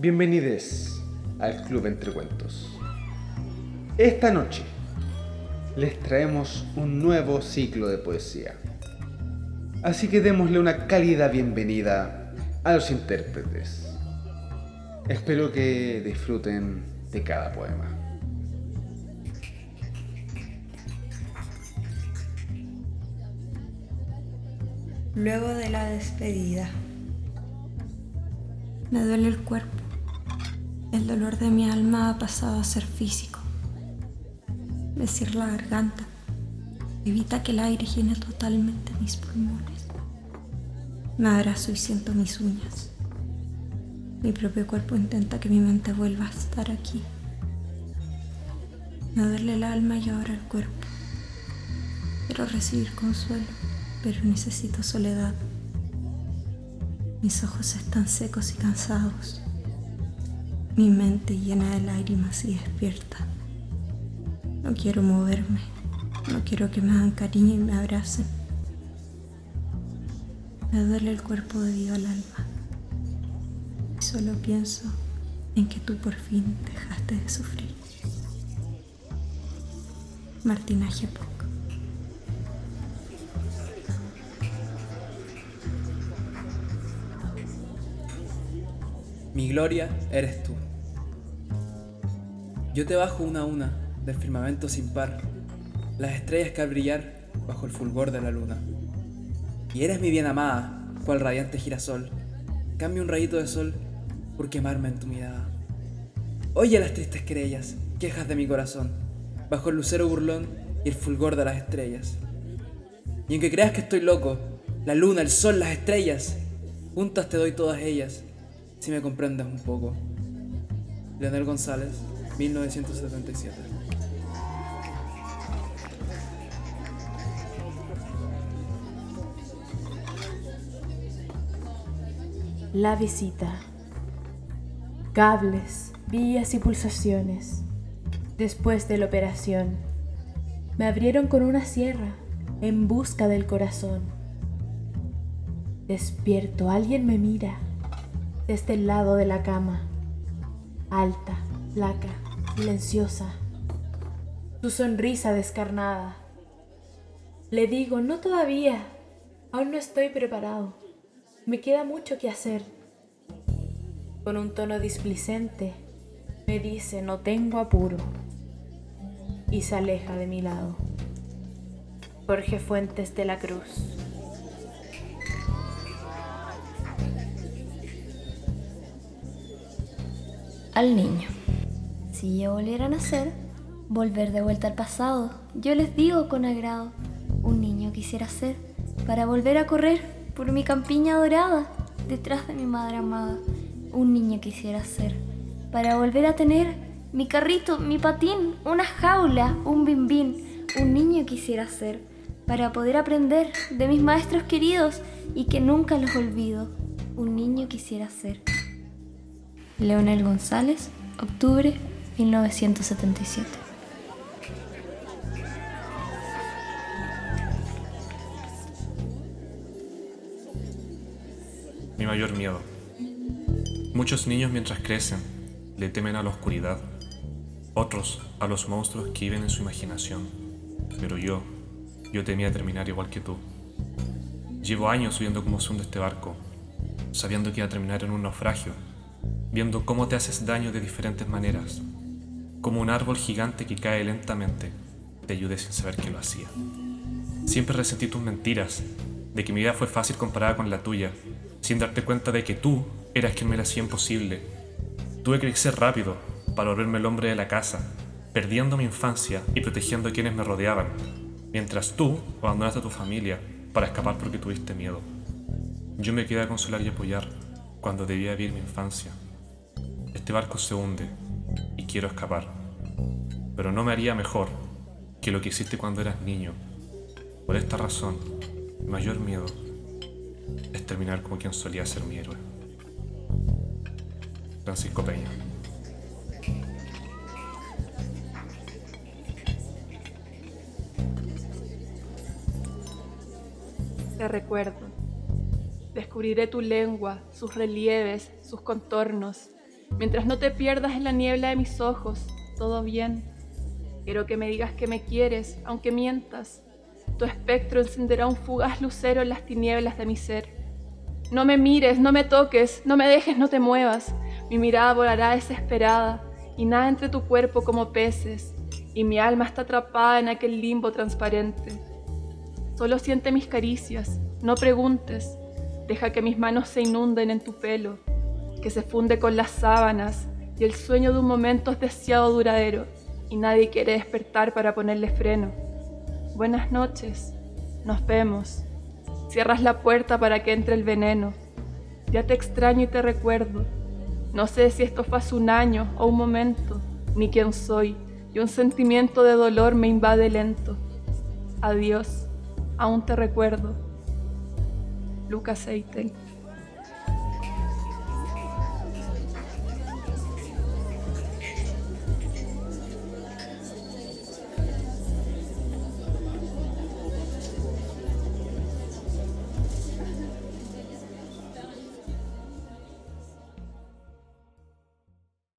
Bienvenidos al Club Entre Cuentos. Esta noche les traemos un nuevo ciclo de poesía. Así que démosle una cálida bienvenida a los intérpretes. Espero que disfruten de cada poema. Luego de la despedida. Me duele el cuerpo. El dolor de mi alma ha pasado a ser físico. Decir la garganta evita que el aire llene totalmente mis pulmones. Me abrazo y siento mis uñas. Mi propio cuerpo intenta que mi mente vuelva a estar aquí. Me duele el alma y ahora el cuerpo. Quiero recibir consuelo, pero necesito soledad. Mis ojos están secos y cansados. Mi mente llena de lágrimas y despierta. No quiero moverme. No quiero que me hagan cariño y me abracen. Me duele el cuerpo debido al alma. Y solo pienso en que tú por fin dejaste de sufrir. Martina Gepok. Mi gloria eres tú. Yo te bajo una a una del firmamento sin par, las estrellas que al brillar bajo el fulgor de la luna. Y eres mi bien amada, cual radiante girasol. Cambia un rayito de sol por quemarme en tu mirada. Oye las tristes querellas, quejas de mi corazón, bajo el lucero burlón y el fulgor de las estrellas. Y aunque creas que estoy loco, la luna, el sol, las estrellas, juntas te doy todas ellas, si me comprendes un poco. Leonel González, 1977. La visita. Cables, vías y pulsaciones. Después de la operación, me abrieron con una sierra en busca del corazón. Despierto, alguien me mira desde el lado de la cama. Alta, flaca, silenciosa. Su sonrisa descarnada. Le digo, no todavía. Aún no estoy preparado. Me queda mucho que hacer. Con un tono displicente, me dice, no tengo apuro. Y se aleja de mi lado. Jorge Fuentes de la Cruz. Al niño. Si yo volviera a nacer, volver de vuelta al pasado, yo les digo con agrado, un niño quisiera ser, para volver a correr por mi campiña dorada, detrás de mi madre amada, un niño quisiera ser, para volver a tener mi carrito, mi patín, una jaula, un bimbín, un niño quisiera ser, para poder aprender de mis maestros queridos y que nunca los olvido, un niño quisiera ser. Leonel González, octubre 1977. Mi mayor miedo. Muchos niños mientras crecen le temen a la oscuridad, otros a los monstruos que viven en su imaginación. Pero yo, yo temía terminar igual que tú. Llevo años viendo cómo se hunde este barco, sabiendo que iba a terminar en un naufragio, viendo cómo te haces daño de diferentes maneras, como un árbol gigante que cae lentamente, te ayudé sin saber que lo hacía. Siempre resentí tus mentiras, de que mi vida fue fácil comparada con la tuya, sin darte cuenta de que tú eras quien me la hacía imposible. Tuve que crecer rápido para volverme el hombre de la casa, perdiendo mi infancia y protegiendo a quienes me rodeaban, mientras tú abandonaste a tu familia para escapar porque tuviste miedo. Yo me quedé a consolar y apoyar cuando debía vivir mi infancia. Este barco se hunde y quiero escapar, pero no me haría mejor que lo que hiciste cuando eras niño. Por esta razón, mi mayor miedo es terminar como quien solía ser mi héroe. Francisco Peña. Te recuerdo. Descubriré tu lengua, sus relieves, sus contornos, Mientras no te pierdas en la niebla de mis ojos, todo bien. Quiero que me digas que me quieres, aunque mientas. Tu espectro encenderá un fugaz lucero en las tinieblas de mi ser. No me mires, no me toques, no me dejes, no te muevas. Mi mirada volará desesperada y nada entre tu cuerpo como peces, y mi alma está atrapada en aquel limbo transparente. Solo siente mis caricias, no preguntes, deja que mis manos se inunden en tu pelo, que se funde con las sábanas y el sueño de un momento es deseado duradero y nadie quiere despertar para ponerle freno. Buenas noches, nos vemos. Cierras la puerta para que entre el veneno. Ya te extraño y te recuerdo. No sé si esto fue hace un año o un momento, ni quién soy, y un sentimiento de dolor me invade lento. Adiós aún te recuerdo. Lucas Eitel.